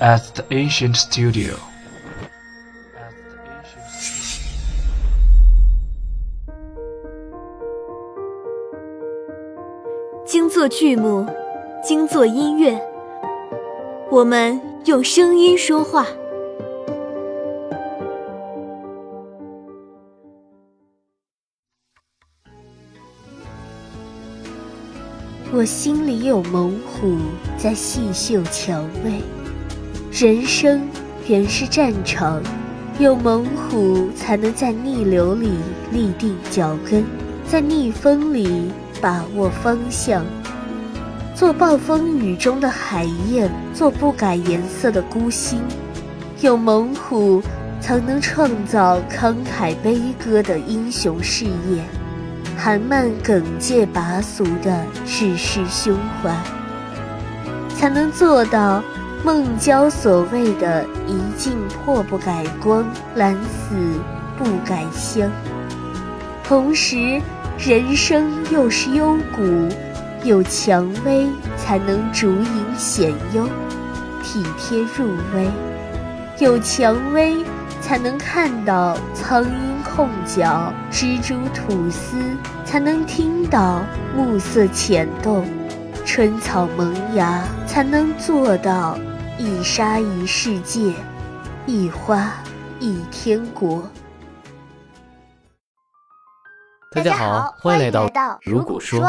at the ancient studio. 精作剧目，精作音乐，我们用声音说话。我心里有猛虎在细嗅蔷薇，人生原是战场，有猛虎才能在逆流里立定脚跟，在逆风里把握方向。做暴风雨中的海燕，做不改颜色的孤星，有猛虎才能创造慷慨悲歌的英雄事业。韩漫耿介拔俗的世事胸怀，才能做到孟郊所谓的“一镜破不改光，懒死不改香”。同时，人生又是幽谷，有蔷薇才能竹影显幽，体贴入微；有蔷薇才能看到苍鹰。控角蜘蛛吐丝，才能听到暮色浅动；春草萌芽，才能做到一沙一世界，一花一天国。大家好，欢迎来到如果说，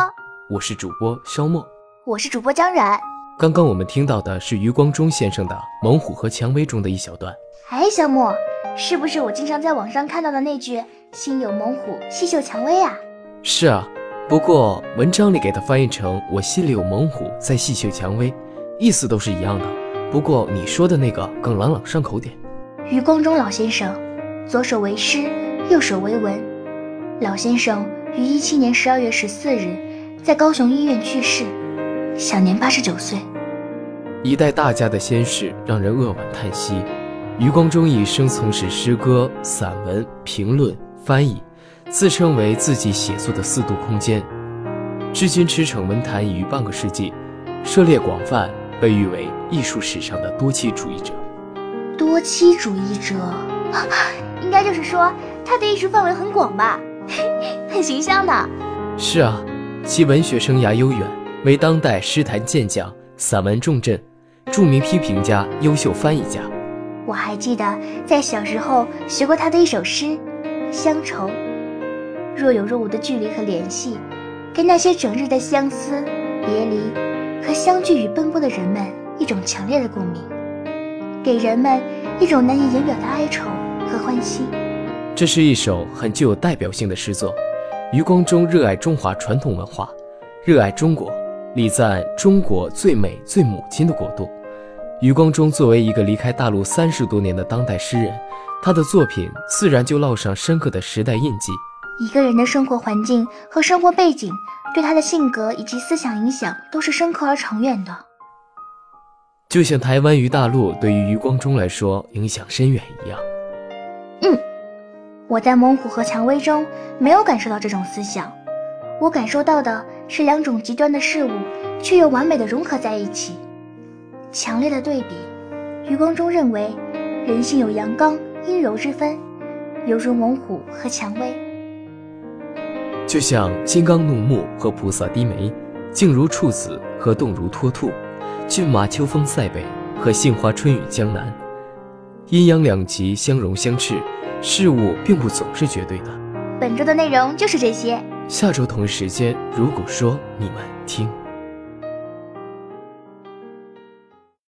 我是主播肖墨，我是主播张冉。刚刚我们听到的是余光中先生的《猛虎和蔷薇》中的一小段。哎，肖墨。是不是我经常在网上看到的那句“心有猛虎，细嗅蔷薇”啊？是啊，不过文章里给它翻译成“我心里有猛虎在细嗅蔷薇”，意思都是一样的。不过你说的那个更朗朗上口点。余光中老先生，左手为诗，右手为文。老先生于一七年十二月十四日在高雄医院去世，享年八十九岁。一代大家的先逝，让人扼腕叹息。余光中一生从事诗歌、散文、评论、翻译，自称为自己写作的四度空间。至今驰骋文坛已逾半个世纪，涉猎广泛，被誉为艺术史上的多妻主义者。多妻主义者，应该就是说他的艺术范围很广吧？很形象的。是啊，其文学生涯悠远，为当代诗坛健将、散文重镇、著名批评家、优秀翻译家。我还记得在小时候学过他的一首诗《乡愁》，若有若无的距离和联系，跟那些整日的相思、别离和相聚与奔波的人们一种强烈的共鸣，给人们一种难以言表的哀愁和欢喜。这是一首很具有代表性的诗作。余光中热爱中华传统文化，热爱中国，礼赞中国最美最母亲的国度。余光中作为一个离开大陆三十多年的当代诗人，他的作品自然就烙上深刻的时代印记。一个人的生活环境和生活背景，对他的性格以及思想影响都是深刻而长远的。就像台湾与大陆对于余光中来说影响深远一样。嗯，我在《猛虎和蔷薇》中没有感受到这种思想，我感受到的是两种极端的事物，却又完美的融合在一起。强烈的对比，余光中认为，人性有阳刚阴柔之分，犹如猛虎和蔷薇，就像金刚怒目和菩萨低眉，静如处子和动如脱兔，骏马秋风塞北和杏花春雨江南，阴阳两极相融相斥，事物并不总是绝对的。本周的内容就是这些，下周同一时间，如果说你们听。